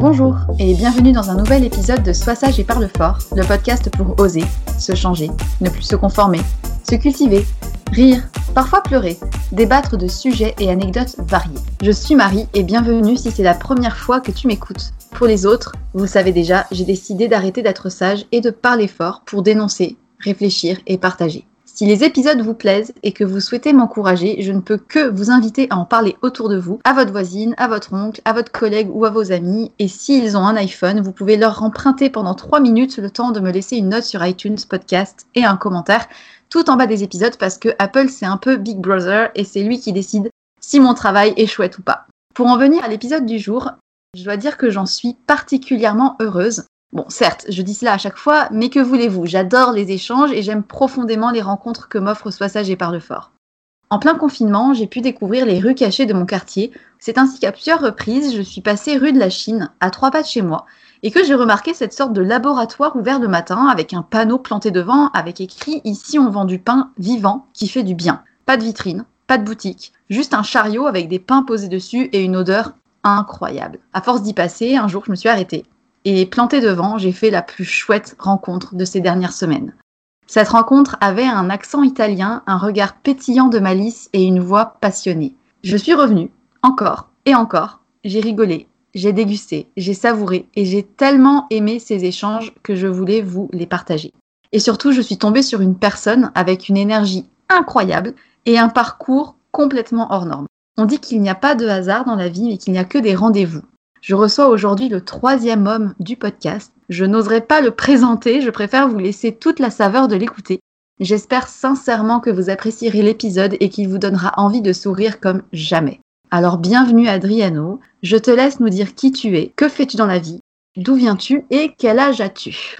Bonjour et bienvenue dans un nouvel épisode de Sois sage et parle fort, le podcast pour oser, se changer, ne plus se conformer, se cultiver, rire, parfois pleurer, débattre de sujets et anecdotes variés. Je suis Marie et bienvenue si c'est la première fois que tu m'écoutes. Pour les autres, vous savez déjà, j'ai décidé d'arrêter d'être sage et de parler fort pour dénoncer, réfléchir et partager. Si les épisodes vous plaisent et que vous souhaitez m'encourager, je ne peux que vous inviter à en parler autour de vous, à votre voisine, à votre oncle, à votre collègue ou à vos amis. Et s'ils ont un iPhone, vous pouvez leur emprunter pendant 3 minutes le temps de me laisser une note sur iTunes Podcast et un commentaire tout en bas des épisodes parce que Apple c'est un peu Big Brother et c'est lui qui décide si mon travail est chouette ou pas. Pour en venir à l'épisode du jour, je dois dire que j'en suis particulièrement heureuse Bon, certes, je dis cela à chaque fois, mais que voulez-vous? J'adore les échanges et j'aime profondément les rencontres que m'offre Soissage et Parle Fort. En plein confinement, j'ai pu découvrir les rues cachées de mon quartier. C'est ainsi qu'à plusieurs reprises, je suis passée rue de la Chine, à trois pas de chez moi, et que j'ai remarqué cette sorte de laboratoire ouvert le matin avec un panneau planté devant avec écrit Ici on vend du pain vivant qui fait du bien. Pas de vitrine, pas de boutique, juste un chariot avec des pains posés dessus et une odeur incroyable. À force d'y passer, un jour je me suis arrêtée et planté devant, j'ai fait la plus chouette rencontre de ces dernières semaines. Cette rencontre avait un accent italien, un regard pétillant de malice et une voix passionnée. Je suis revenue, encore et encore. J'ai rigolé, j'ai dégusté, j'ai savouré et j'ai tellement aimé ces échanges que je voulais vous les partager. Et surtout, je suis tombée sur une personne avec une énergie incroyable et un parcours complètement hors norme. On dit qu'il n'y a pas de hasard dans la vie, mais qu'il n'y a que des rendez-vous. Je reçois aujourd'hui le troisième homme du podcast. Je n'oserais pas le présenter, je préfère vous laisser toute la saveur de l'écouter. J'espère sincèrement que vous apprécierez l'épisode et qu'il vous donnera envie de sourire comme jamais. Alors bienvenue Adriano, je te laisse nous dire qui tu es, que fais-tu dans la vie, d'où viens-tu et quel âge as-tu?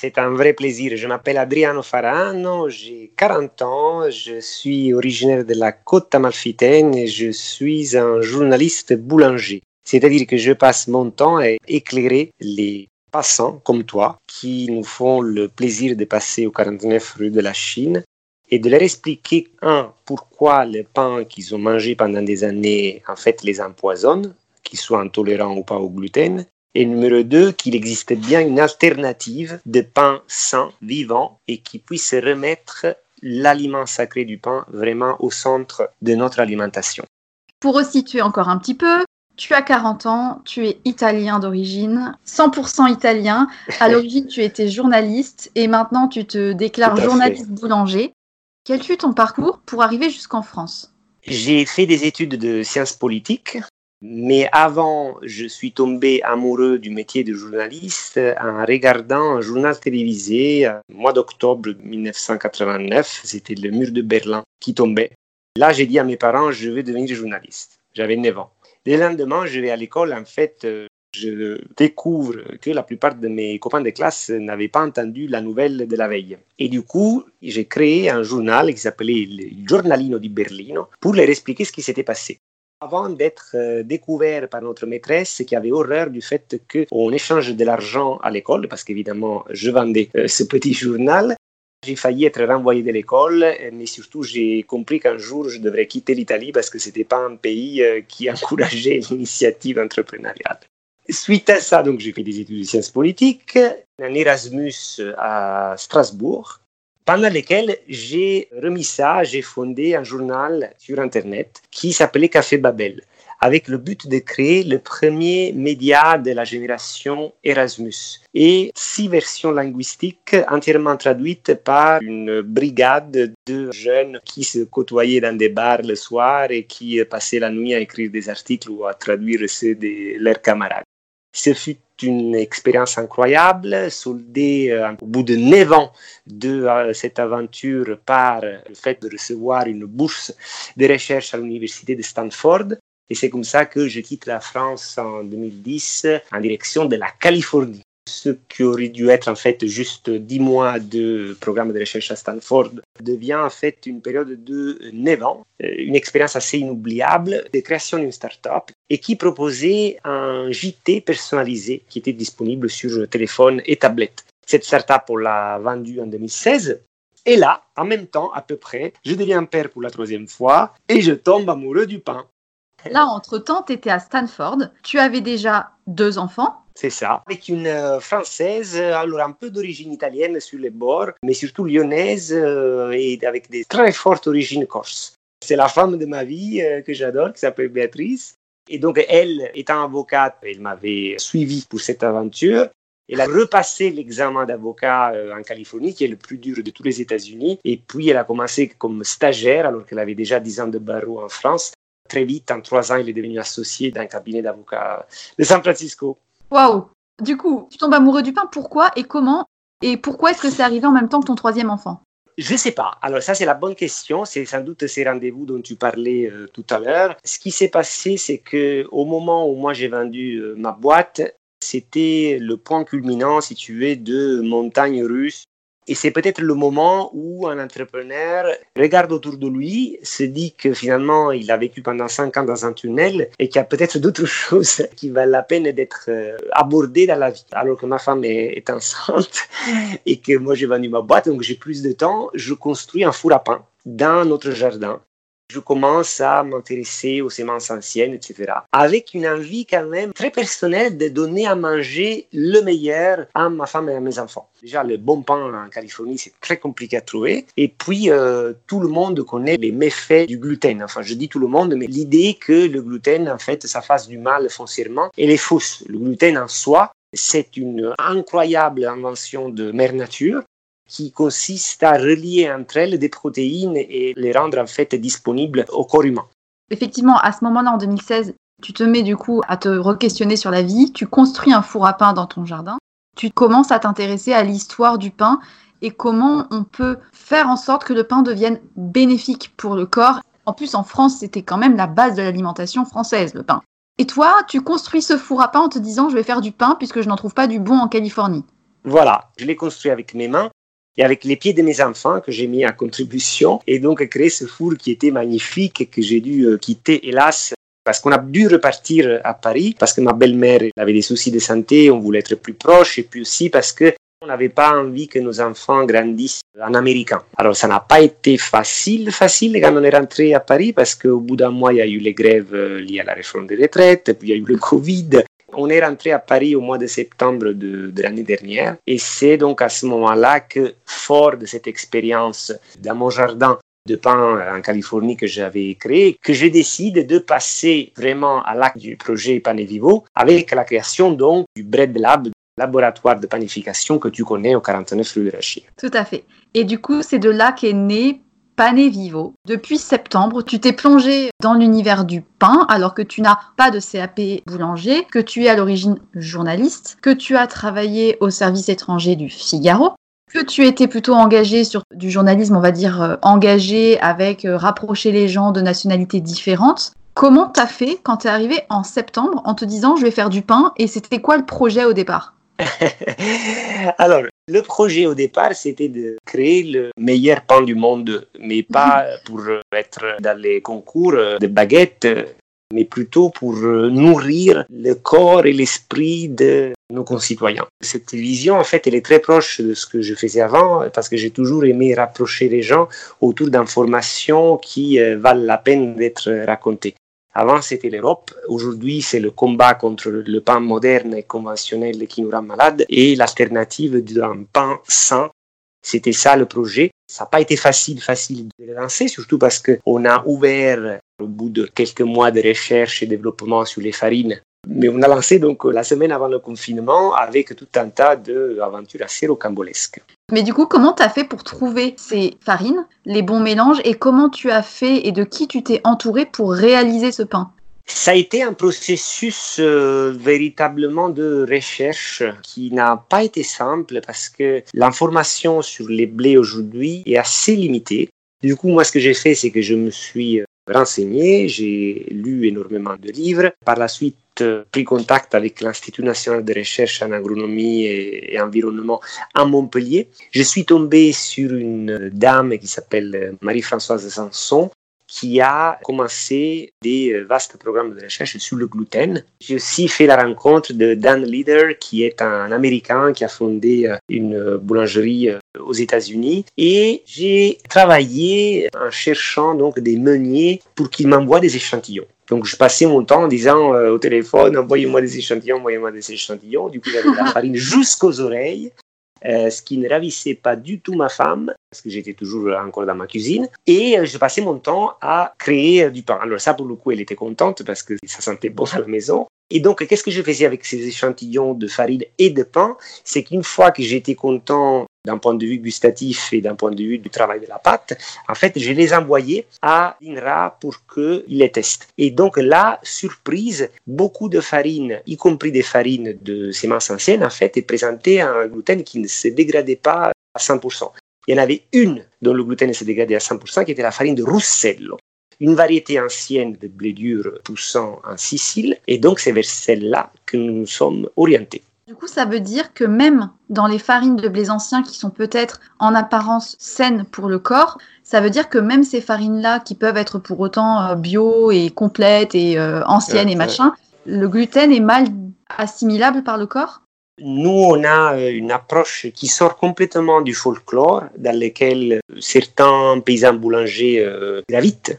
C'est un vrai plaisir. Je m'appelle Adriano Farano, j'ai 40 ans, je suis originaire de la côte amalfitaine et je suis un journaliste boulanger. C'est-à-dire que je passe mon temps à éclairer les passants comme toi qui nous font le plaisir de passer au 49 rue de la Chine et de leur expliquer, un, pourquoi le pain qu'ils ont mangé pendant des années, en fait, les empoisonne, qu'ils soient intolérants ou pas au gluten, et numéro 2, qu'il existe bien une alternative de pain sain, vivant, et qui puisse remettre l'aliment sacré du pain vraiment au centre de notre alimentation. Pour resituer encore un petit peu, tu as 40 ans, tu es italien d'origine, 100% italien. À l'origine, tu étais journaliste et maintenant tu te déclares journaliste boulanger. Quel fut ton parcours pour arriver jusqu'en France? J'ai fait des études de sciences politiques mais avant, je suis tombé amoureux du métier de journaliste en regardant un journal télévisé au mois d'octobre 1989. C'était le mur de Berlin qui tombait. Là, j'ai dit à mes parents, je vais devenir journaliste. J'avais 9 ans. Le lendemain, je vais à l'école. En fait, je découvre que la plupart de mes copains de classe n'avaient pas entendu la nouvelle de la veille. Et du coup, j'ai créé un journal qui s'appelait le Giornalino di Berlino pour leur expliquer ce qui s'était passé avant d'être euh, découvert par notre maîtresse qui avait horreur du fait qu'on échange de l'argent à l'école, parce qu'évidemment, je vendais euh, ce petit journal. J'ai failli être renvoyé de l'école, mais surtout j'ai compris qu'un jour je devrais quitter l'Italie parce que ce n'était pas un pays euh, qui encourageait l'initiative entrepreneuriale. Suite à ça, donc j'ai fait des études de sciences politiques, un Erasmus à Strasbourg, pendant lesquels j'ai remis ça, j'ai fondé un journal sur Internet qui s'appelait Café Babel, avec le but de créer le premier média de la génération Erasmus et six versions linguistiques entièrement traduites par une brigade de jeunes qui se côtoyaient dans des bars le soir et qui passaient la nuit à écrire des articles ou à traduire ceux de leurs camarades. Ce fut une expérience incroyable, soldée euh, au bout de neuf ans de euh, cette aventure par le fait de recevoir une bourse de recherche à l'université de Stanford. Et c'est comme ça que je quitte la France en 2010 en direction de la Californie ce qui aurait dû être en fait juste dix mois de programme de recherche à Stanford devient en fait une période de neuf ans, euh, une expérience assez inoubliable de création d'une start-up et qui proposait un JT personnalisé qui était disponible sur téléphone et tablette. Cette start-up, on l'a vendue en 2016 et là, en même temps, à peu près, je deviens père pour la troisième fois et je tombe amoureux du pain. Là, entre-temps, tu étais à Stanford. Tu avais déjà deux enfants. C'est ça, avec une euh, française, euh, alors un peu d'origine italienne sur les bords, mais surtout lyonnaise euh, et avec des très fortes origines corses. C'est la femme de ma vie que j'adore, qui s'appelle Béatrice. Et donc, elle, étant avocate, elle m'avait suivi pour cette aventure. Elle a repassé l'examen d'avocat en Californie, qui est le plus dur de tous les États-Unis. Et puis, elle a commencé comme stagiaire, alors qu'elle avait déjà 10 ans de barreau en France. Très vite, en trois ans, elle est devenue associée d'un cabinet d'avocats de San Francisco. Waouh Du coup, tu tombes amoureux du pain, pourquoi et comment Et pourquoi est-ce que c'est arrivé en même temps que ton troisième enfant? Je ne sais pas. Alors ça, c'est la bonne question. C'est sans doute ces rendez-vous dont tu parlais euh, tout à l'heure. Ce qui s'est passé, c'est que au moment où moi j'ai vendu euh, ma boîte, c'était le point culminant, si tu veux, de montagne russe et c'est peut-être le moment où un entrepreneur regarde autour de lui, se dit que finalement il a vécu pendant cinq ans dans un tunnel et qu'il y a peut-être d'autres choses qui valent la peine d'être euh, abordées dans la vie. Alors que ma femme est, enceinte et que moi j'ai vendu ma boîte, donc j'ai plus de temps, je construis un four à pain dans notre jardin je commence à m'intéresser aux semences anciennes, etc. Avec une envie quand même très personnelle de donner à manger le meilleur à ma femme et à mes enfants. Déjà, le bon pain en Californie, c'est très compliqué à trouver. Et puis, euh, tout le monde connaît les méfaits du gluten. Enfin, je dis tout le monde, mais l'idée que le gluten, en fait, ça fasse du mal foncièrement, elle est fausse. Le gluten en soi, c'est une incroyable invention de mère nature qui consiste à relier entre elles des protéines et les rendre en fait disponibles au corps humain. Effectivement, à ce moment-là, en 2016, tu te mets du coup à te re-questionner sur la vie, tu construis un four à pain dans ton jardin, tu commences à t'intéresser à l'histoire du pain et comment on peut faire en sorte que le pain devienne bénéfique pour le corps. En plus, en France, c'était quand même la base de l'alimentation française, le pain. Et toi, tu construis ce four à pain en te disant, je vais faire du pain puisque je n'en trouve pas du bon en Californie. Voilà, je l'ai construit avec mes mains et avec les pieds de mes enfants que j'ai mis à contribution et donc créé ce four qui était magnifique et que j'ai dû euh, quitter hélas parce qu'on a dû repartir à Paris parce que ma belle-mère avait des soucis de santé, on voulait être plus proche et puis aussi parce que on n'avait pas envie que nos enfants grandissent en américain. Alors ça n'a pas été facile, facile quand on est rentré à Paris parce qu'au bout d'un mois, il y a eu les grèves euh, liées à la réforme des retraites, puis il y a eu le Covid. On est rentré à Paris au mois de septembre de, de l'année dernière et c'est donc à ce moment-là que, fort de cette expérience dans mon jardin de pain en Californie que j'avais créé, que je décide de passer vraiment à l'acte du projet Pané Vivo avec la création donc du Bread Lab laboratoire de panification que tu connais au 49 rue de Rachir. Tout à fait. Et du coup, c'est de là qu'est né Pané Vivo. Depuis septembre, tu t'es plongé dans l'univers du pain alors que tu n'as pas de CAP boulanger, que tu es à l'origine journaliste, que tu as travaillé au service étranger du Figaro, que tu étais plutôt engagé sur du journalisme, on va dire euh, engagé avec euh, rapprocher les gens de nationalités différentes. Comment t'as fait quand t'es arrivé en septembre en te disant je vais faire du pain et c'était quoi le projet au départ? Alors, le projet au départ, c'était de créer le meilleur pain du monde, mais pas pour être dans les concours de baguettes, mais plutôt pour nourrir le corps et l'esprit de nos concitoyens. Cette vision, en fait, elle est très proche de ce que je faisais avant, parce que j'ai toujours aimé rapprocher les gens autour d'informations qui euh, valent la peine d'être racontées. Avant, c'était l'Europe. Aujourd'hui, c'est le combat contre le pain moderne et conventionnel qui nous rend malades et l'alternative d'un pain sain. C'était ça le projet. Ça n'a pas été facile, facile de le lancer, surtout parce qu'on a ouvert, au bout de quelques mois de recherche et développement sur les farines, mais on a lancé donc la semaine avant le confinement avec tout un tas d'aventures assez rocambolesques. Mais du coup, comment tu as fait pour trouver ces farines, les bons mélanges, et comment tu as fait et de qui tu t'es entouré pour réaliser ce pain? Ça a été un processus euh, véritablement de recherche qui n'a pas été simple parce que l'information sur les blés aujourd'hui est assez limitée. Du coup, moi, ce que j'ai fait, c'est que je me suis euh, renseigné, j'ai lu énormément de livres. Par la suite, euh, pris contact avec l'Institut national de recherche en agronomie et, environnement à Montpellier. Je suis tombé sur une dame qui s'appelle Marie-Françoise Sanson, qui a commencé des euh, vastes programmes de recherche sur le gluten. J'ai aussi fait la rencontre de Dan Leader, qui est un Américain qui a fondé euh, une boulangerie aux États-Unis. Et j'ai travaillé en cherchant donc des meuniers pour qu'ils m'envoient des échantillons. Donc, je passais mon temps en disant euh, au téléphone, envoyez-moi des échantillons, envoyez-moi des échantillons. Du coup, j'avais la farine jusqu'aux oreilles. Euh, ce qui ne ravissait pas du tout ma femme, parce que j'étais toujours encore dans ma cuisine. Et euh, je passais mon temps à créer du pain. Alors ça, pour le coup, elle était contente parce que ça sentait bon à la maison. Et donc, qu'est-ce que je faisais avec ces échantillons de farine et de pain? C'est qu'une fois que j'étais content d'un point de vue gustatif et d'un point de vue du travail de la pâte, en fait, je les envoyais à l'INRA pour qu'ils les testent. Et donc là, surprise, beaucoup de farines, y compris des farines de semences anciennes, en fait, est présentée un gluten qui ne se dégradait pas à 100%. Il y en avait une dont le gluten se dégradait à 100%, qui était la farine de Russello une variété ancienne de blé dur poussant en Sicile, et donc c'est vers celle-là que nous nous sommes orientés. Du coup, ça veut dire que même dans les farines de blé anciens qui sont peut-être en apparence saines pour le corps, ça veut dire que même ces farines-là, qui peuvent être pour autant euh, bio et complètes et euh, anciennes et machin, le gluten est mal assimilable par le corps? Nous, on a euh, une approche qui sort complètement du folklore, dans lequel certains paysans boulangers gravitent.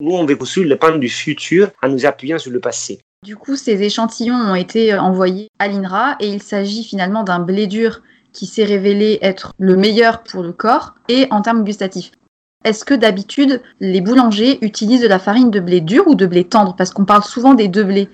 Nous, on veut construire le pain du futur en nous appuyant sur le passé. Du coup, ces échantillons ont été euh, envoyés à l'INRA et il s'agit finalement d'un blé dur qui s'est révélé être le meilleur pour le corps et en termes gustatifs. Est-ce que d'habitude, les boulangers utilisent de la farine de blé dur ou de blé tendre? Parce qu'on parle souvent des deux blés.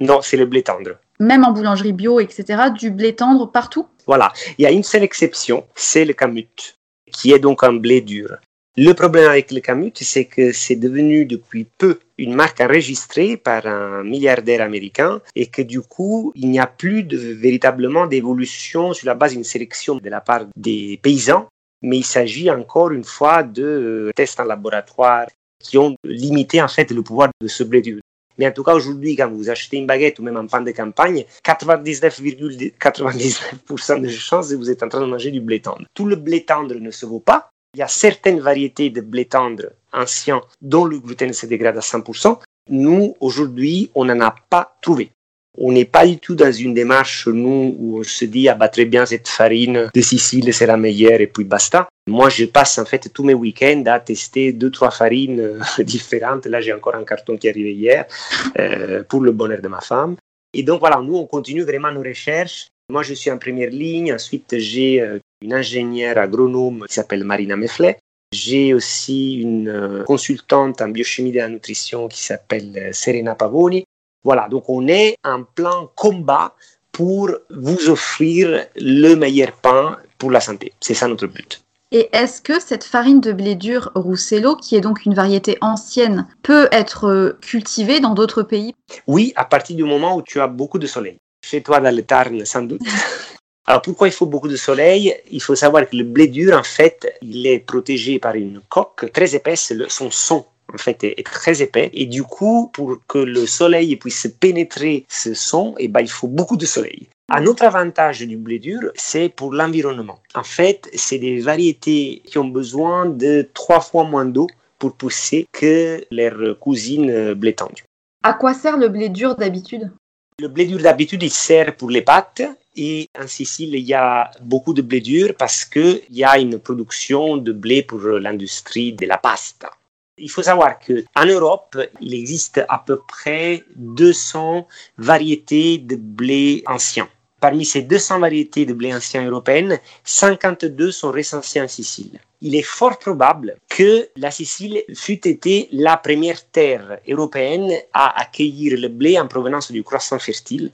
Non, c'est le blé tendre. Même en boulangerie bio, etc., du blé tendre partout Voilà. Il y a une seule exception, c'est le kamut, qui est donc un blé dur. Le problème avec le kamut, c'est que c'est devenu depuis peu une marque enregistrée par un milliardaire américain et que du coup, il n'y a plus de, véritablement d'évolution sur la base d'une sélection de la part des paysans, mais il s'agit encore une fois de tests en laboratoire qui ont limité en fait le pouvoir de ce blé dur. Mais en tout cas, aujourd'hui, quand vous achetez une baguette ou même un pain de campagne, 99,99% de chances que vous êtes en train de manger du blé tendre. Tout le blé tendre ne se vaut pas, il y a certaines variétés de blé tendre anciens dont le gluten se dégrade à 100%. Nous, aujourd'hui, on n'en a pas trouvé. On n'est pas du tout dans une démarche, nous, où on se dit, ah bah très bien, cette farine de Sicile, c'est la meilleure, et puis basta. Moi, je passe en fait tous mes week-ends à tester deux, trois farines euh, différentes. Là, j'ai encore un carton qui est arrivé hier, euh, pour le bonheur de ma femme. Et donc voilà, nous, on continue vraiment nos recherches. Moi, je suis en première ligne. Ensuite, j'ai euh, une ingénieure agronome qui s'appelle Marina Mefflet. J'ai aussi une euh, consultante en biochimie de la nutrition qui s'appelle Serena Pavoni. Voilà, donc on est en plein combat pour vous offrir le meilleur pain pour la santé. C'est ça notre but. Et est-ce que cette farine de blé dur Roussello, qui est donc une variété ancienne, peut être euh, cultivée dans d'autres pays? Oui, à partir du moment où tu as beaucoup de soleil. Chez toi dans le Tarn, sans doute. Alors pourquoi il faut beaucoup de soleil? Il faut savoir que le blé dur, en fait, il est protégé par une coque très épaisse. Son son, en fait, est, très épais. Et du coup, pour que le soleil puisse pénétrer ce son, eh ben, il faut beaucoup de soleil. Un autre avantage du blé dur, c'est pour l'environnement. En fait, c'est des variétés qui ont besoin de trois fois moins d'eau pour pousser que leurs cousines blé tendu. À quoi sert le blé dur d'habitude? Le blé dur d'habitude, il sert pour les pâtes et en Sicile, il y a beaucoup de blé dur parce qu'il y a une production de blé pour l'industrie de la pasta. Il faut savoir qu'en Europe, il existe à peu près 200 variétés de blé anciens. Parmi ces 200 variétés de blé ancien européennes, 52 sont recensées en Sicile. Il est fort probable que la Sicile fût été la première terre européenne à accueillir le blé en provenance du croissant fertile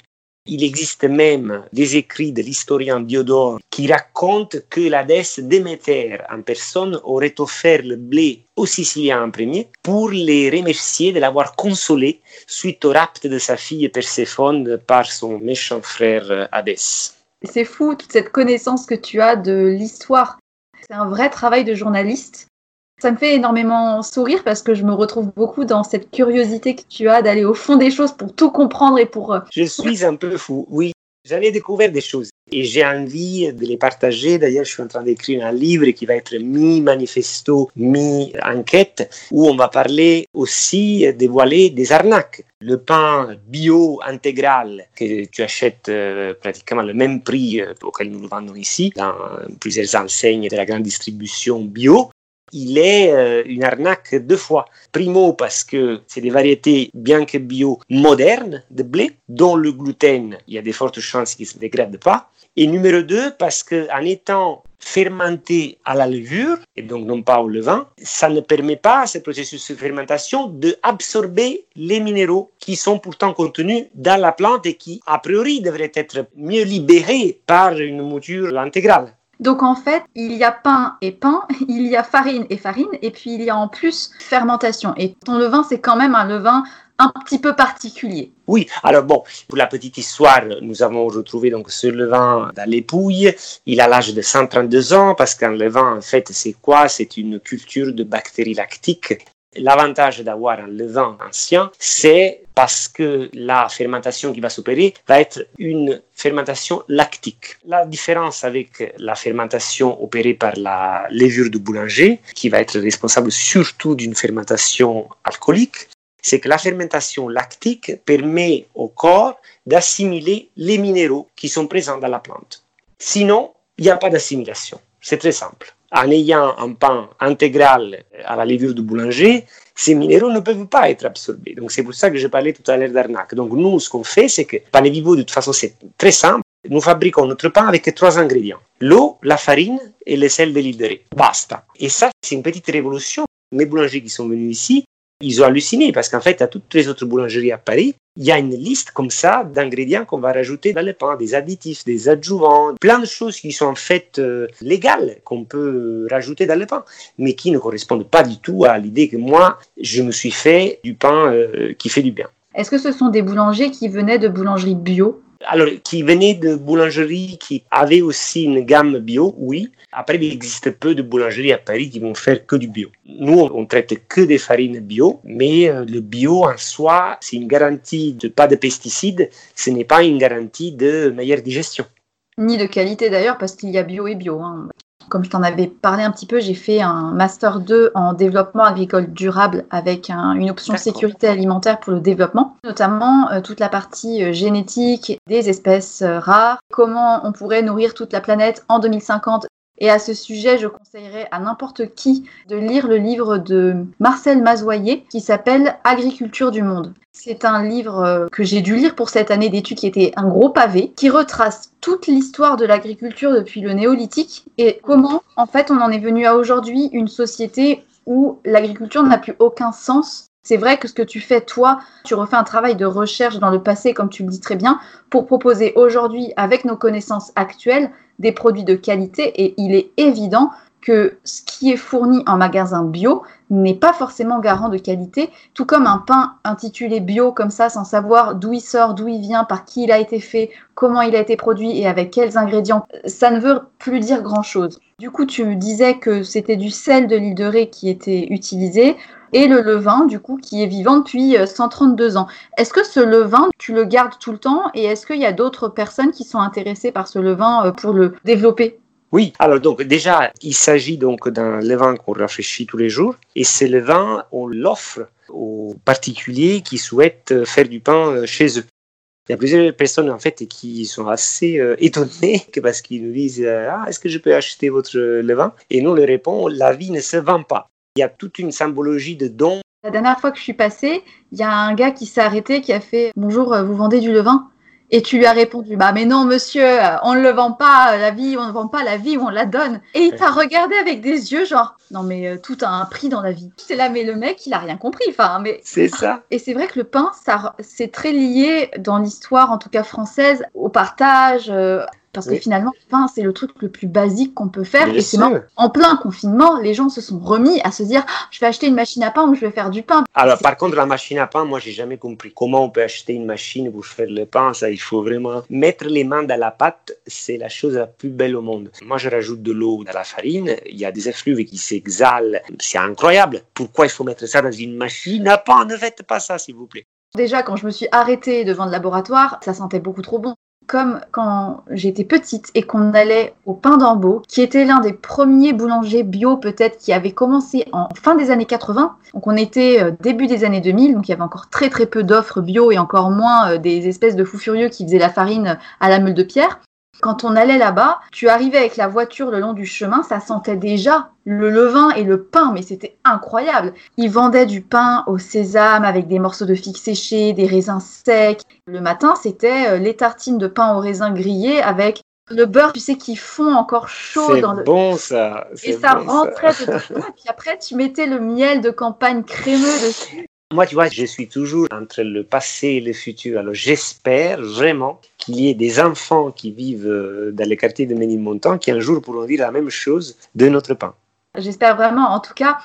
il existe même des écrits de l'historien Diodore qui racontent que la déesse Déméter en personne aurait offert le blé aux Siciliens en premier pour les remercier de l'avoir consolé suite au rapt de sa fille Perséphone par son méchant frère Hadès. C'est fou toute cette connaissance que tu as de l'histoire. C'est un vrai travail de journaliste ça me fait énormément sourire parce que je me retrouve beaucoup dans cette curiosité que tu as d'aller au fond des choses pour tout comprendre et pour... Euh, je suis un peu fou, oui. J'avais découvert des choses et j'ai envie de les partager. D'ailleurs, je suis en train d'écrire un livre qui va être mi-manifesto, mi-enquête, où on va parler aussi, dévoiler des arnaques. Le pain bio intégral que tu achètes euh, pratiquement le même prix euh, auquel nous le vendons ici, dans plusieurs enseignes de la grande distribution bio, il est euh, une arnaque deux fois. Primo parce que c'est des variétés, bien que bio, modernes de blé, dont le gluten, il y a de fortes chances qu'il ne se dégrade pas. Et numéro deux, parce qu'en étant fermenté à la levure, et donc non pas au levain, ça ne permet pas ce processus de fermentation d'absorber les minéraux qui sont pourtant contenus dans la plante et qui, a priori, devraient être mieux libérés par une mouture intégrale. Donc en fait, il y a pain et pain, il y a farine et farine, et puis il y a en plus fermentation. Et ton levain, c'est quand même un levain un petit peu particulier. Oui, alors bon, pour la petite histoire, nous avons retrouvé donc ce levain dans les Pouilles. Il a l'âge de 132 ans parce qu'un levain, en fait, c'est quoi? C'est une culture de bactéries lactiques L'avantage d'avoir un levain ancien, c'est parce que la fermentation qui va s'opérer va être une fermentation lactique. La différence avec la fermentation opérée par la levure du boulanger, qui va être responsable surtout d'une fermentation alcoolique, c'est que la fermentation lactique permet au corps d'assimiler les minéraux qui sont présents dans la plante. Sinon, il n'y a pas d'assimilation. C'est très simple en ayant un pain intégral à la levure du boulanger, ces minéraux ne peuvent pas être absorbés. Donc c'est pour ça que je parlais tout à l'heure d'arnaque. Donc nous, ce qu'on fait, c'est que Pane Vivo, de toute façon, c'est très simple. Nous fabriquons notre pain avec trois ingrédients. L'eau, la farine et le sel de. Basta. Et ça, c'est une petite révolution. Mes boulangers qui sont venus ici Ils ont halluciné parce qu'en fait, à toutes les autres boulangeries à Paris, il y a une liste comme ça d'ingrédients qu'on va rajouter dans le pain, des additifs, des adjuvants, plein de choses qui sont en fait euh, légales qu'on peut rajouter dans le pain, mais qui ne correspondent pas du tout à l'idée que moi, je me suis fait du pain euh, qui fait du bien. Est-ce que ce sont des boulangers qui venaient de boulangeries bio? Alors, qui venaient de boulangeries qui avaient aussi une gamme bio, oui. Après, il existe peu de boulangeries à Paris qui vont faire que du bio. Nous, on traite que des farines bio, mais euh, le bio en soi, c'est une garantie de pas de pesticides, ce n'est pas une garantie de meilleure digestion. Ni de qualité d'ailleurs, parce qu'il y a bio et bio. Hein. Comme je t'en avais parlé un petit peu, j'ai fait un Master 2 en développement agricole durable avec une option sécurité alimentaire pour le développement, notamment euh, toute la partie euh, génétique des espèces euh, rares, comment on pourrait nourrir toute la planète en 2050 et à ce sujet, je conseillerais à n'importe qui de lire le livre de Marcel Mazoyer qui s'appelle Agriculture du monde. C'est un livre euh, que j'ai dû lire pour cette année d'études qui était un gros pavé, qui retrace toute l'histoire de l'agriculture depuis le néolithique et comment en fait on en est venu à aujourd'hui une société où l'agriculture n'a plus aucun sens c'est vrai que ce que tu fais, toi, tu refais un travail de recherche dans le passé, comme tu le dis très bien, pour proposer aujourd'hui, avec nos connaissances actuelles, des produits de qualité. Et il est évident que ce qui est fourni en magasin bio n'est pas forcément garant de qualité, tout comme un pain intitulé bio comme ça, sans savoir d'où il sort, d'où il vient, par qui il a été fait, comment il a été produit et avec quels ingrédients, ça ne veut plus dire grand-chose. Du coup, tu me disais que c'était du sel de l'île de Ré qui était utilisé et le levain, du coup, qui est vivant depuis 132 euh, ans. Est-ce que ce levain, tu le gardes tout le temps et est-ce qu'il y a d'autres personnes qui sont intéressées par ce levain euh, pour le développer? Oui, alors donc déjà, il s'agit donc d'un levain qu'on rafraîchit tous les jours et ce levain, on l'offre aux particuliers qui souhaitent euh, faire du pain chez eux. Il y a plusieurs personnes en fait qui sont assez étonnées parce qu'ils nous disent ah est-ce que je peux acheter votre levain? Et nous leur répondons la vie ne se vend pas. Il y a toute une symbologie de don. La dernière fois que je suis passée, il y a un gars qui s'est arrêté qui a fait Bonjour, euh, vous vendez du levain? Et tu lui as répondu Bah, mais non, monsieur, on ne le vend pas, la vie, on ne vend pas la vie, on la donne. Et il t'a regardé avec des yeux, genre Non, mais euh, tout a un prix dans la vie. C'est là, mais le mec, il a rien compris. Enfin, mais. C'est ça. Et c'est vrai que le pain, ça, c'est très lié dans l'histoire, en tout cas française, au partage, euh, parce que finalement, le pain, c'est le truc le plus basique qu'on peut faire. et c'est en plein confinement, les gens se sont remis à se dire ah, je vais acheter une machine à pain ou je vais faire du pain. Alors, par contre, la machine à pain, moi, j'ai jamais compris comment on peut acheter une machine pour faire le pain. Ça, il faut vraiment mettre les mains dans la pâte. C'est la chose la plus belle au monde. Moi, je rajoute de l'eau dans la farine. Il y a des effluves qui s'exhalent. C'est incroyable. Pourquoi il faut mettre ça dans une machine à pain? Ne faites pas ça, s'il vous plaît. Déjà, quand je me suis arrêtée devant le laboratoire, ça sentait beaucoup trop bon comme quand j'étais petite et qu'on allait au Pain d'Ambeau, qui était l'un des premiers boulangers bio peut-être qui avait commencé en fin des années 80. Donc on était euh, début des années 2000, donc il y avait encore très très peu d'offres bio et encore moins euh, des espèces de fous furieux qui faisaient la farine à la meule de pierre. Quand on allait là-bas, tu arrivais avec la voiture le long du chemin, ça sentait déjà le levain et le pain, mais c'était incroyable. Ils vendaient du pain au sésame avec des morceaux de figue séchés, des raisins secs. Le matin, c'était euh, les tartines de pain au raisin grillé avec le beurre, tu sais, qui fond encore chaud dans le. C'est bon ça. Et ça rentrait dedans. Et puis après, tu mettais le miel de campagne crémeux dessus. Moi, tu vois, je suis toujours entre le passé et le futur. Alors, j'espère vraiment qu'il y ait des enfants qui vivent euh, dans les quartiers de Ménilmontant qui un jour pourront dire la même chose de notre pain. J'espère vraiment. En tout cas,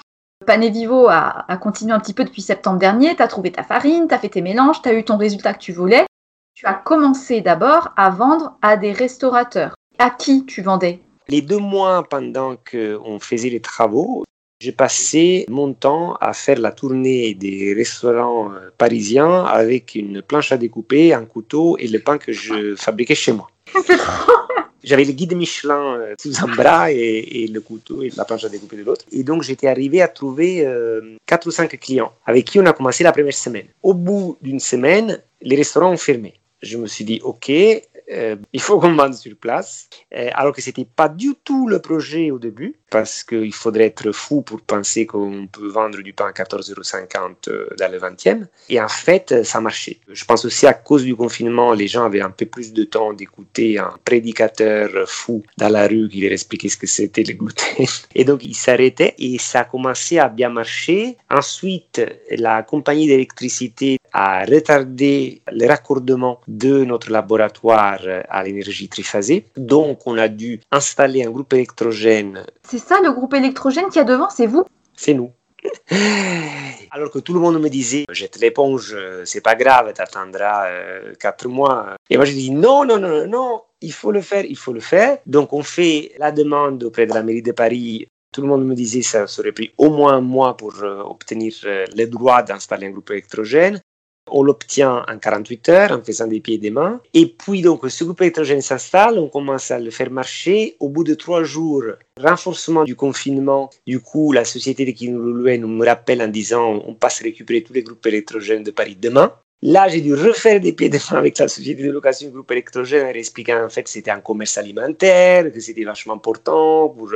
Pané Vivo a, a, continué un petit peu depuis septembre dernier. Tu as trouvé ta farine, tu as fait tes mélanges, tu as eu ton résultat que tu voulais. Tu as commencé d'abord à vendre à des restaurateurs. À qui tu vendais? Les deux mois pendant qu'on faisait les travaux, j'ai passé mon temps à faire la tournée des restaurants euh, parisiens avec une planche à découper, un couteau et le pain que je fabriquais chez moi. J'avais le guide Michelin euh, sous un bras et, le couteau et la planche à découper de l'autre. Et donc j'étais arrivé à trouver euh, quatre ou cinq clients avec qui on a commencé la première semaine. Au bout d'une semaine, les restaurants ont fermé. Je me suis dit, OK, euh, il faut qu'on vende sur place, euh, alors que c'était pas du tout le projet au début, parce qu'il faudrait être fou pour penser qu'on peut vendre du pain à 14,50 euros dans le 20e. Et en fait, ça marchait. Je pense aussi à cause du confinement, les gens avaient un peu plus de temps d'écouter un prédicateur fou dans la rue qui leur expliquait ce que c'était le gluten. Et donc, ils s'arrêtaient et ça a commencé à bien marcher. Ensuite, la compagnie d'électricité a retardé le raccordement de notre laboratoire à l'énergie triphasée. Donc, on a dû installer un groupe électrogène. C'est ça le groupe électrogène qui a devant, c'est vous? C'est nous. Alors que tout le monde me disait, jette l'éponge, c'est pas grave, t'attendras euh, quatre mois. Et moi je dis, non, non, non, non, il faut le faire, il faut le faire. Donc on fait la demande auprès de la mairie de Paris. Tout le monde me disait que ça aurait pris au moins un mois pour euh, obtenir euh, le droit d'installer un groupe électrogène. On l'obtient en 48 heures en faisant des pieds et des mains. Et puis, donc, ce groupe électrogène s'installe, on commence à le faire marcher. Au bout de trois jours, renforcement du confinement, du coup, la société le louait nous me rappelle en disant on passe récupérer tous les groupes électrogènes de Paris demain. Là, j'ai dû refaire des pieds de main avec la société de location du groupe électrogène en expliquant en fait que c'était un commerce alimentaire, que c'était vachement important. Pour...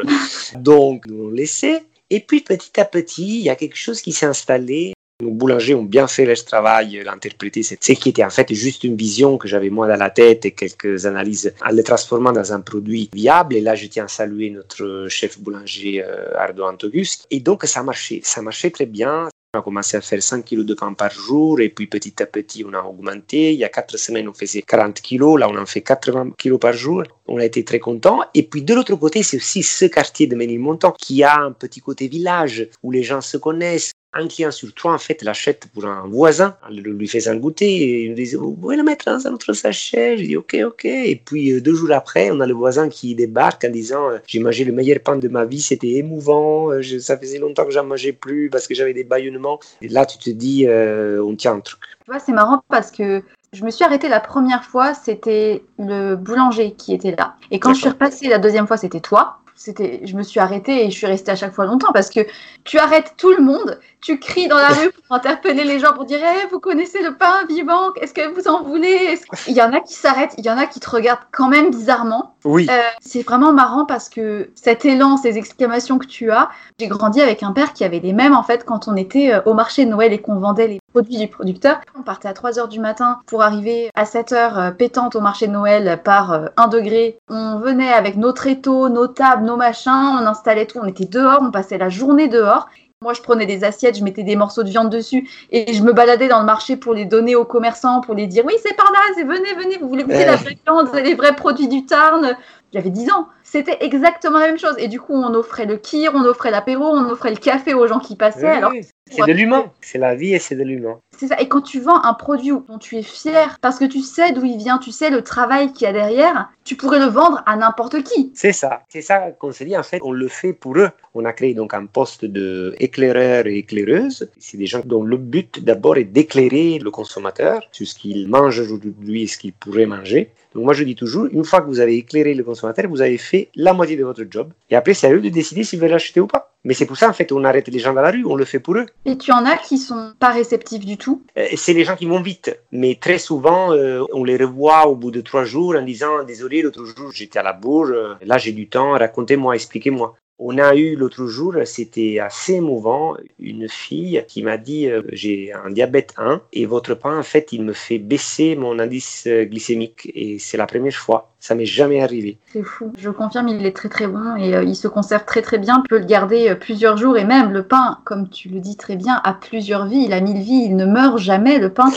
Donc, nous l'ont laissé. Et puis, petit à petit, il y a quelque chose qui s'est installé nos boulangers ont bien fait leur travail d'interpréter ce qui était en fait juste une vision que j'avais moi dans la tête et quelques analyses en le transformant dans un produit viable. Et là, je tiens à saluer notre chef boulanger euh, Ardo Antogus. Et donc, ça marchait. Ça marchait très bien. On a commencé à faire 5 kilos de pain par jour et puis petit à petit on a augmenté. Il y a 4 semaines on faisait 40 kilos, là on en fait 80 kilos par jour. On a été très contents. Et puis de l'autre côté c'est aussi ce quartier de Ménilmontant qui a un petit côté village où les gens se connaissent un client sur trois, en fait, l'achète pour un voisin, en lui faisant goûter, et il nous disait, vous pouvez le mettre dans un autre sachet? Je dis, ok, ok. Et puis, euh, deux jours après, on a le voisin qui débarque en disant, euh, j'ai mangé le meilleur pain de ma vie, c'était émouvant, euh, ça faisait longtemps que j'en mangeais plus parce que j'avais des bâillonnements. Et là, tu te dis, on tient un truc. Tu vois, c'est marrant parce que je me suis arrêtée la première fois, c'était le boulanger qui était là. Et quand je suis repassée la deuxième fois, c'était toi c'était, je me suis arrêtée et je suis restée à chaque fois longtemps parce que tu arrêtes tout le monde, tu cries dans la rue pour interpeller les gens pour dire hey, vous connaissez le pain vivant, est-ce que vous en voulez? Il y en a qui s'arrêtent, il y en a qui te regardent quand même bizarrement. Oui. Euh, c'est vraiment marrant parce que cet élan, ces exclamations que tu as, j'ai grandi avec un père qui avait les mêmes en fait quand on était euh, au marché de Noël et qu'on vendait les produits du producteur. On partait à 3 heures du matin pour arriver à 7 heures euh, pétante au marché de Noël par 1 degré. On venait avec nos tréteaux, nos tables, nos machins, on installait tout, on était dehors, on passait la journée dehors. Moi, je prenais des assiettes, je mettais des morceaux de viande dessus et je me baladais dans le marché pour les donner aux commerçants, pour les dire oui, c'est par là, venez, venez, vous voulez goûter la vraie viande, les vrais produits du Tarn. J'avais 10 ans. C'était exactement la même chose. Et du coup, on offrait le kir, on offrait l'apéro, on offrait le café aux gens qui passaient. Alors, c'est de l'humain. C'est la vie et c'est de l'humain. C'est ça. Et quand tu vends un produit dont tu es fier, parce que tu sais d'où il vient, tu sais le travail qu'il y a derrière, tu pourrais le vendre à n'importe qui. C'est ça. C'est ça qu'on s'est dit. En fait, on le fait pour eux. On a créé donc un poste de éclaireur et éclaireuse. C'est des gens dont le but d'abord est d'éclairer le consommateur sur ce qu'il mange aujourd'hui et ce qu'il pourrait manger. Donc moi je dis toujours, une fois que vous avez éclairé le consommateur, vous avez fait la moitié de votre job. Et après c'est à eux de décider s'ils veulent l'acheter ou pas. Mais c'est pour ça en fait on arrête les gens dans la rue, on le fait pour eux. Et tu en as qui sont pas réceptifs du tout? Euh, C'est les gens qui vont vite. Mais très souvent euh, on les revoit au bout de trois jours en disant désolé l'autre jour j'étais à la bourre, là j'ai du temps, racontez-moi, expliquez-moi. On a eu l'autre jour, c'était assez émouvant, une fille qui m'a dit euh, j'ai un diabète 1 et votre pain en fait il me fait baisser mon indice euh, glycémique et c'est la première fois. Ça m'est jamais arrivé. C'est fou. Je confirme, il est très très bon et euh, il se conserve très très bien. On peut le garder plusieurs jours et même le pain, comme tu le dis très bien, a plusieurs vies. Il a mille vies. Il ne meurt jamais le pain.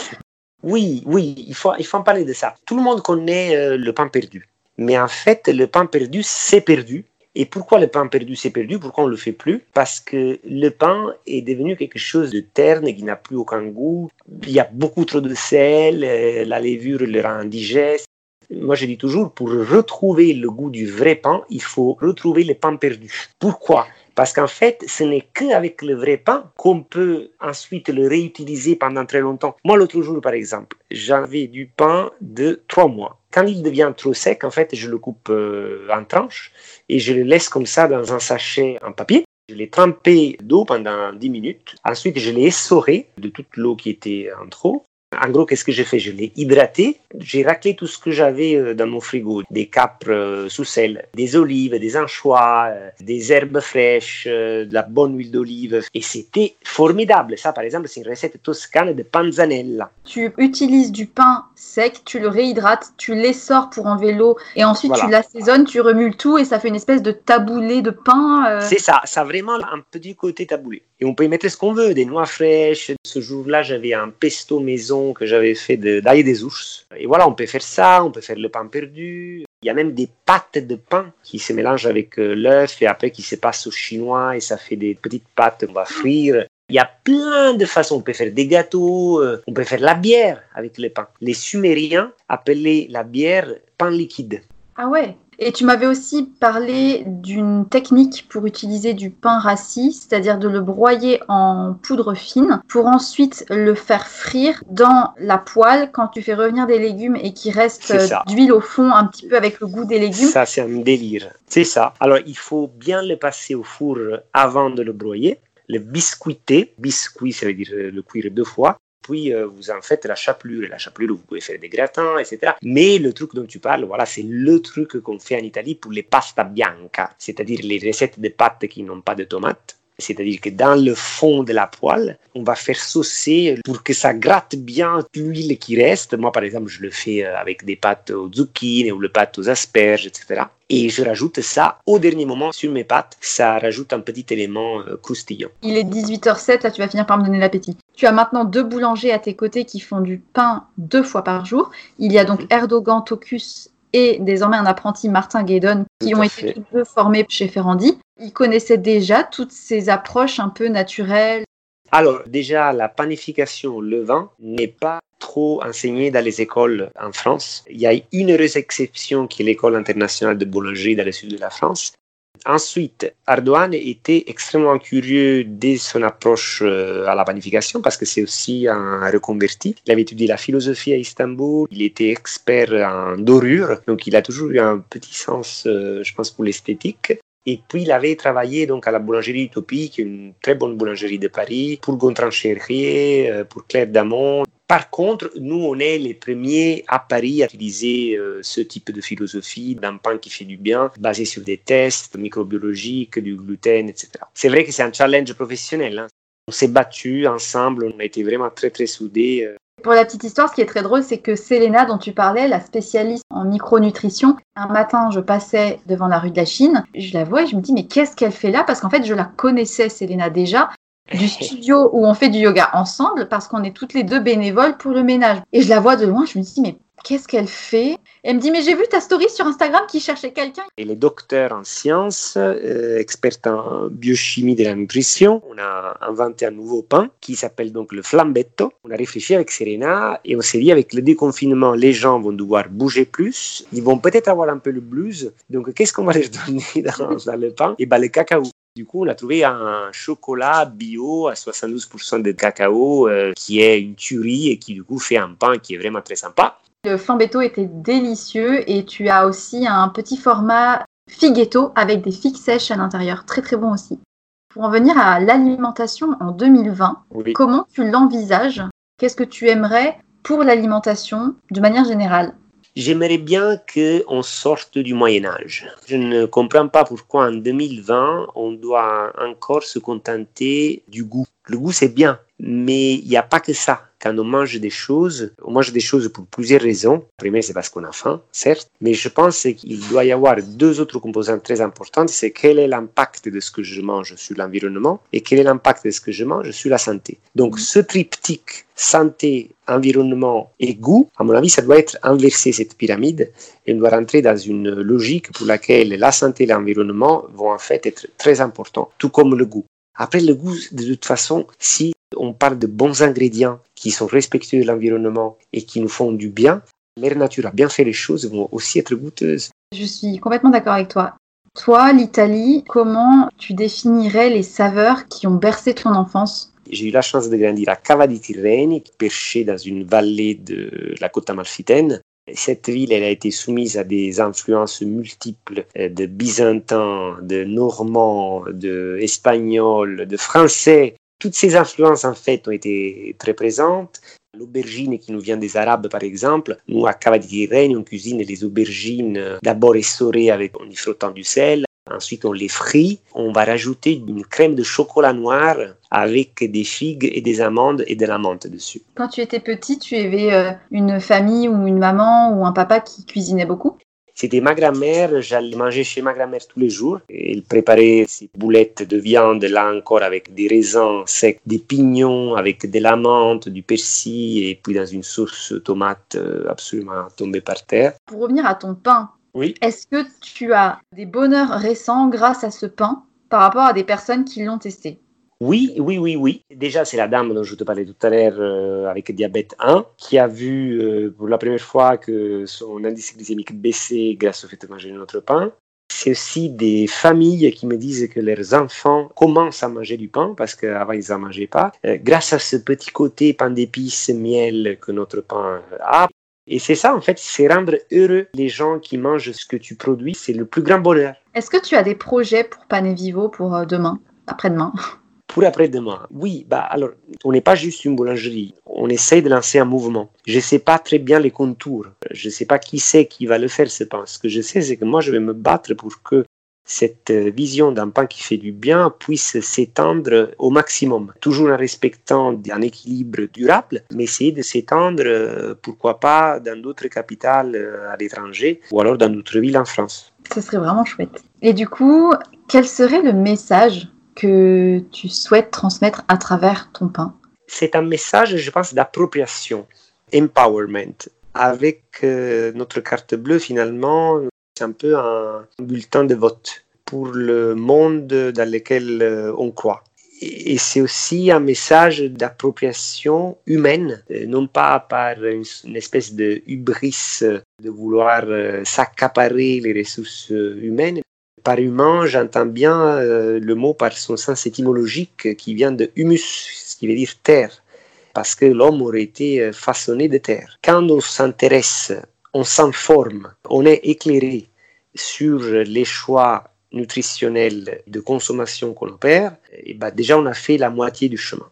Oui, oui, il faut, il faut en parler de ça. Tout le monde connaît le pain perdu. Mais en fait, le pain perdu, c'est perdu et pourquoi le pain perdu s'est perdu? Pourquoi on ne le fait plus? Parce que le pain est devenu quelque chose de terne qui n'a plus aucun goût. Il y a beaucoup trop de sel, euh, la levure le rend indigeste. Moi, je dis toujours, pour retrouver le goût du vrai pain, il faut retrouver le pain perdu. Pourquoi? Parce qu'en fait, ce n'est qu'avec le vrai pain qu'on peut ensuite le réutiliser pendant très longtemps. Moi, l'autre jour, par exemple, j'avais du pain de trois mois. Quand il devient trop sec, en fait, je le coupe euh, en tranches et je le laisse comme ça dans un sachet en papier. Je l'ai trempé d'eau pendant 10 minutes. Ensuite, je l'ai essoré de toute l'eau qui était en trop. En gros, qu'est-ce que j'ai fait? Je l'ai hydraté. J'ai raclé tout ce que j'avais euh, dans mon frigo. Des capres euh, sous sel, des olives, des anchois, euh, des herbes fraîches, de la bonne huile d'olive. Et c'était formidable. Ça, par exemple, c'est une recette toscane de panzanella. Tu utilises du pain sec, tu le réhydrates, tu l'essores pour enlever l'eau. Et ensuite, tu l'assaisonnes, tu remues tout et ça fait une espèce de taboulé de pain. C'est ça. Ça a vraiment un petit côté taboulé. Et on peut y mettre ce qu'on veut, des noix fraîches. Ce jour-là, j'avais un pesto maison que j'avais fait d'ail et des ours. Et voilà, on peut faire ça, on peut faire le pain perdu. Il y a même des pâtes de pain qui se mélangent avec euh, l'œuf et après qui se passent au chinois et ça fait des petites pâtes qu'on va frire. Il y a plein de façons. On peut faire des gâteaux, euh, on peut faire la bière avec le pain. Les Sumériens appelaient la bière pain liquide. Ah ouais? Et tu m'avais aussi parlé d'une technique pour utiliser du pain rassis, c'est-à-dire de le broyer en poudre fine pour ensuite le faire frire dans la poêle quand tu fais revenir des légumes et qu'il reste d'huile au fond un petit peu avec le goût des légumes. Ça, c'est un délire. C'est ça. Alors, il faut bien le passer au four avant de le broyer le biscuiter. Biscuit, ça veut dire le cuire deux fois euh, vous en faites la chapelure. Et la chapelure, vous pouvez faire des gratins, etc. Mais le truc dont tu parles, voilà, c'est le truc qu'on fait en Italie pour les pasta bianca, c'est-à-dire les recettes de pâtes qui n'ont pas de tomates. C'est-à-dire que dans le fond de la poêle, on va faire saucer pour que ça gratte bien l'huile qui reste. Moi, par exemple, je le fais euh, avec des pâtes aux zucchini ou les pâtes aux asperges, etc. Et je rajoute ça au dernier moment sur mes pâtes. Ça rajoute un petit élément euh, croustillant. Il est 18h07, là tu vas finir par me donner l'appétit. Tu as maintenant deux boulangers à tes côtés qui font du pain deux fois par jour. Il y a donc mhm. Erdogan Tokus et désormais un apprenti Martin Gaydon qui ont été tous deux formés chez Ferrandi. Ils connaissaient déjà toutes ces approches un peu naturelles. Alors déjà, la panification au levain n'est pas trop enseignée dans les écoles en France. Il y a une heureuse exception qui est l'école internationale de boulangerie dans le sud de la France. Ensuite, Ardoine était extrêmement curieux de son approche euh, à la panification parce que c'est aussi un reconverti. Il avait étudié la philosophie à Istanbul, il était expert en dorure, donc il a toujours eu un petit sens, euh, je pense, pour l'esthétique. Et puis, il avait travaillé donc à la boulangerie Utopie, qui est une très bonne boulangerie de Paris, pour Gontran Cherrier, euh, pour Claire Damon. Par contre, nous, on est les premiers à Paris à utiliser euh, ce type de philosophie d'un pain qui fait du bien, basé sur des tests microbiologiques, du gluten, etc. C'est vrai que c'est un challenge professionnel. Hein. On s'est battu ensemble, on a été vraiment très très soudés. Pour la petite histoire, ce qui est très drôle, c'est que Selena, dont tu parlais, la spécialiste en micronutrition, un matin, je passais devant la rue de la Chine, je la vois et je me dis, mais qu'est-ce qu'elle fait là? Parce qu'en fait, je la connaissais, Selena, déjà, du studio où on fait du yoga ensemble parce qu'on est toutes les deux bénévoles pour le ménage. Et je la vois de loin, je me dis, mais qu'est-ce qu'elle fait? Elle me dit, mais j'ai vu ta story sur Instagram qui cherchait quelqu'un. Elle est docteur en sciences, euh, experte en biochimie de la nutrition. On a inventé un nouveau pain qui s'appelle donc le flambetto. On a réfléchi avec Serena et on s'est dit, avec le déconfinement, les gens vont devoir bouger plus. Ils vont peut-être avoir un peu le blues. Donc, qu'est-ce qu'on va leur donner dans, dans le pain? Et eh ben, le cacao. Du coup, on a trouvé un chocolat bio à 72% de cacao euh, qui est une tuerie et qui du coup fait un pain qui est vraiment très sympa. Le flambetto était délicieux et tu as aussi un petit format figuetto avec des figues sèches à l'intérieur, très très bon aussi. Pour en venir à l'alimentation en 2020, comment tu l'envisages? Qu'est-ce que tu aimerais pour l'alimentation de manière générale? J'aimerais bien qu'on sorte du Moyen Âge. Je ne comprends pas pourquoi en 2020, on doit encore se contenter du goût. Le goût, c'est bien, mais il n'y a pas que ça quand on mange des choses, on mange des choses pour plusieurs raisons. Première, c'est parce qu'on a faim, certes, mais je pense qu'il doit y avoir deux autres composantes très importantes. C'est quel est l'impact de ce que je mange sur l'environnement et quel est l'impact de ce que je mange sur la santé. Donc, ce triptyque santé, environnement et goût, à mon avis, ça doit être inversé, cette pyramide, et on doit rentrer dans une logique pour laquelle la santé et l'environnement vont en fait être très importants, tout comme le goût. Après, le goût, de toute façon, si on parle de bons ingrédients qui sont respectueux de l'environnement et qui nous font du bien, mère nature a bien fait les choses, vont aussi être goûteuses. Je suis complètement d'accord avec toi. Toi, l'Italie, comment tu définirais les saveurs qui ont bercé ton enfance? J'ai eu la chance de grandir à Cava di Tirreni, perché dans une vallée de la côte amalfitaine. Cette ville, elle a été soumise à des influences multiples euh, de byzantins, de normands, d'espagnols, de français toutes ces influences, en fait, ont été très présentes. L'aubergine qui nous vient des Arabes, par exemple, nous à Cavadiere, on cuisine les aubergines euh, d'abord essorées avec, en y frottant du sel, Ensuite, on les frit. On va rajouter une crème de chocolat noir avec des figues et des amandes et de la menthe dessus. Quand tu étais petit, tu avais euh, une famille ou une maman ou un papa qui cuisinait beaucoup? C'était ma grand-mère, j'allais manger chez ma grand-mère tous les jours. Elle préparait ces boulettes de viande, là encore, avec des raisins secs, des pignons, avec de la menthe, du persil, et puis dans une sauce tomate euh, absolument tombée par terre. Pour revenir à ton pain, oui. Est-ce que tu as des bonheurs récents grâce à ce pain par rapport à des personnes qui l'ont testé? Oui, oui, oui, oui. Déjà, c'est la dame dont je te parlais tout à l'heure euh, avec diabète 1 qui a vu euh, pour la première fois que son indice glycémique baissait grâce au fait de manger notre pain. C'est aussi des familles qui me disent que leurs enfants commencent à manger du pain parce qu'avant ils n'en mangeaient pas. Euh, grâce à ce petit côté pain d'épices, miel que notre pain a, et c'est ça, en fait, c'est rendre heureux les gens qui mangent ce que tu produis. C'est le plus grand bonheur. Est-ce que tu as des projets pour Pane Vivo pour demain, après-demain? Pour après-demain, oui. Bah alors, on n'est pas juste une boulangerie. On essaye de lancer un mouvement. Je ne sais pas très bien les contours. Je ne sais pas qui c'est qui va le faire, ce pain. Ce que je sais, c'est que moi, je vais me battre pour que cette euh, vision d'un pain qui fait du bien puisse s'étendre au maximum, toujours en respectant un équilibre durable, mais essayer de s'étendre, euh, pourquoi pas, dans d'autres capitales euh, à l'étranger ou alors dans d'autres villes en France. Ce serait vraiment chouette. Et du coup, quel serait le message que tu souhaites transmettre à travers ton pain C'est un message, je pense, d'appropriation, empowerment. Avec notre carte bleue, finalement, c'est un peu un bulletin de vote pour le monde dans lequel euh, on croit. Et c'est aussi un message d'appropriation humaine, euh, non pas par une, espèce de hubris de vouloir euh, s'accaparer les ressources humaines. Par humain, j'entends bien le mot par son sens étymologique qui vient de humus, ce qui veut dire terre, parce que l'homme aurait été façonné de terre. Quand on s'intéresse on s'informe, on est éclairé sur les choix nutritionnels de consommation qu'on opère, et bah déjà on a fait la moitié du chemin.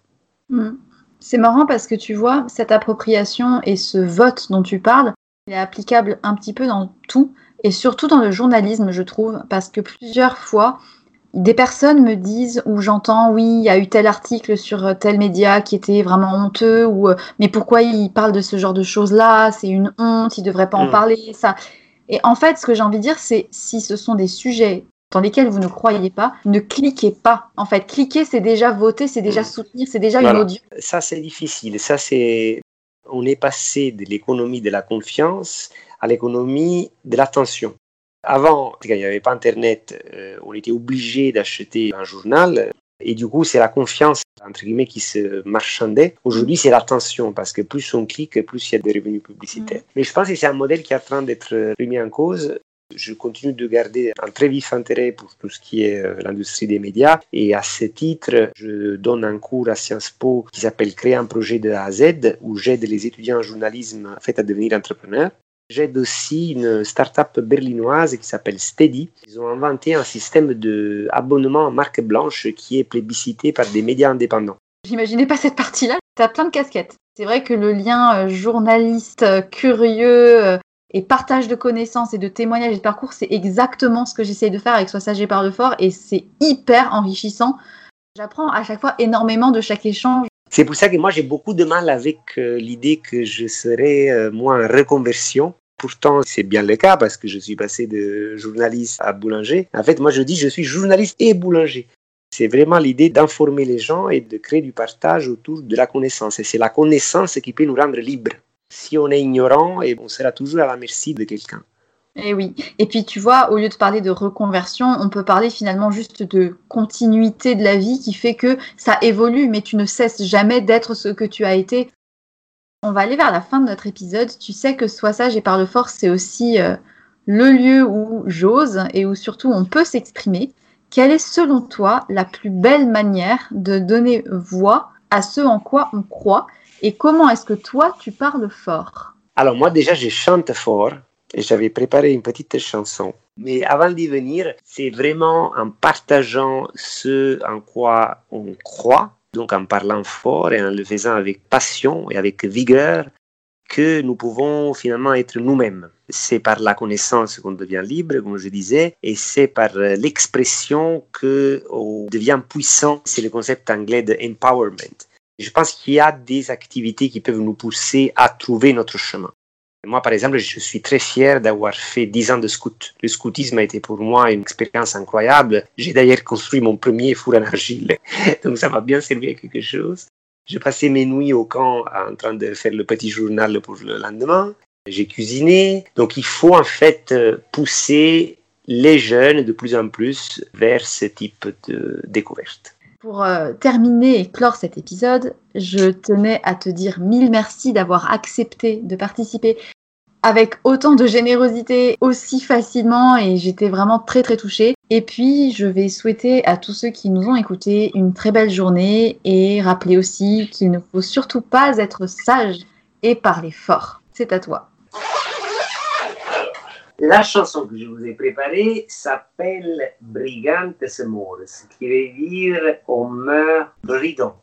Hmm. C'est marrant parce que tu vois, cette appropriation et ce vote dont tu parles, il est applicable un petit peu dans tout, et surtout dans le journalisme, je trouve, parce que plusieurs fois, des personnes me disent ou j'entends oui il y a eu tel article sur tel média qui était vraiment honteux ou euh, mais pourquoi il parle de ce genre de choses là c'est une honte il devrait pas en mm. parler ça et en fait ce que j'ai envie de dire c'est si ce sont des sujets dans lesquels vous ne croyez pas, ne cliquez pas. En fait, cliquer, c'est déjà voter, c'est déjà mm. soutenir, c'est déjà une audience. Ça, c'est difficile. Ça, c'est. On est passé de l'économie de la confiance à l'économie de l'attention. Avant, quand il n'y avait pas Internet, euh, on était obligé d'acheter un journal. Et du coup, c'est la confiance, entre guillemets, qui se marchandait. Aujourd'hui, c'est l'attention, parce que plus on clique, plus il y a des revenus publicitaires. Mm. Mais je pense que c'est un modèle qui est en train d'être remis en cause. Je continue de garder un très vif intérêt pour tout ce qui est euh, l'industrie des médias. Et à ce titre, je donne un cours à Sciences Po qui s'appelle Créer un projet de A à Z, où j'aide les étudiants en journalisme en fait, à devenir entrepreneurs. J'aide aussi une start-up berlinoise qui s'appelle Steady. Ils ont inventé un système d'abonnement à marque blanche qui est plébiscité par des médias indépendants. J'imaginais pas cette partie-là. Tu as plein de casquettes. C'est vrai que le lien euh, journaliste, euh, curieux euh, et partage de connaissances et de témoignages et de parcours, c'est exactement ce que j'essaye de faire avec Sois sage et parle fort et c'est hyper enrichissant. J'apprends à chaque fois énormément de chaque échange. C'est pour ça que moi j'ai beaucoup de mal avec euh, l'idée que je serais euh, moi en reconversion. Pourtant, c'est bien le cas parce que je suis passé de journaliste à boulanger. En fait, moi je dis je suis journaliste et boulanger. C'est vraiment l'idée d'informer les gens et de créer du partage autour de la connaissance. Et c'est la connaissance qui peut nous rendre libres. Si on est ignorant, et on sera toujours à la merci de quelqu'un. Et eh oui. Et puis tu vois, au lieu de parler de reconversion, on peut parler finalement juste de continuité de la vie qui fait que ça évolue, mais tu ne cesses jamais d'être ce que tu as été. On va aller vers la fin de notre épisode. Tu sais que Sois sage et parle fort, c'est aussi euh, le lieu où j'ose et où surtout on peut s'exprimer. Quelle est selon toi la plus belle manière de donner voix à ce en quoi on croit et comment est-ce que toi tu parles fort? Alors moi déjà je chante fort et j'avais préparé une petite chanson. Mais avant d'y venir, c'est vraiment en partageant ce en quoi on croit, donc en parlant fort et en le faisant avec passion et avec vigueur, que nous pouvons finalement être nous-mêmes. C'est par la connaissance qu'on devient libre, comme je disais, et c'est par l'expression qu'on devient puissant. C'est le concept anglais de empowerment. Je pense qu'il y a des activités qui peuvent nous pousser à trouver notre chemin. Moi, par exemple, je suis très fier d'avoir fait 10 ans de scout. Le scoutisme a été pour moi une expérience incroyable. J'ai d'ailleurs construit mon premier four en argile. Donc ça m'a bien servi à quelque chose. Je passais mes nuits au camp en train de faire le petit journal pour le lendemain. J'ai cuisiné. Donc il faut en fait pousser les jeunes de plus en plus vers ce type de découverte. Pour euh, terminer et clore cet épisode, je tenais à te dire mille merci d'avoir accepté de participer avec autant de générosité aussi facilement et j'étais vraiment très très touchée. Et puis je vais souhaiter à tous ceux qui nous ont écoutés une très belle journée et rappeler aussi qu'il ne faut surtout pas être sage et parler fort. C'est à toi. La chanson que je vous ai préparée s'appelle Brigantes Mores, qui veut dire on meurt brigand.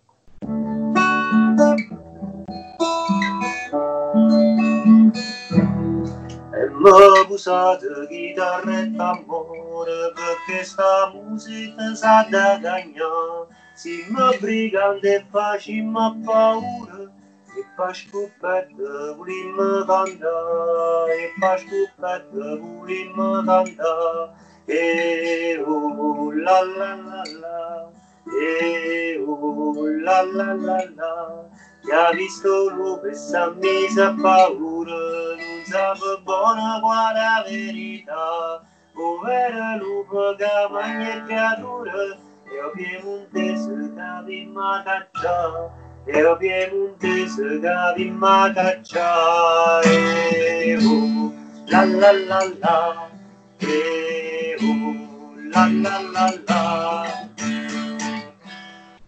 Bussato chitarretta amore perché sta musica sa da cagnà si mi brigante e ma paura. E fa scopetta volimmo cantare. E fa scopetta volimmo cantare. E oh la la la la. E oh la la la la. Chi ha visto lupe s'ha mise a paura sape bona qua la verità, povera lupo che mangia creatura, e o piemontese che vi ma caccia, e o piemontese che vi ma caccia, e oh, la la la la, e oh, la la la la.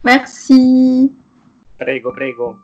Merci. Prego, prego.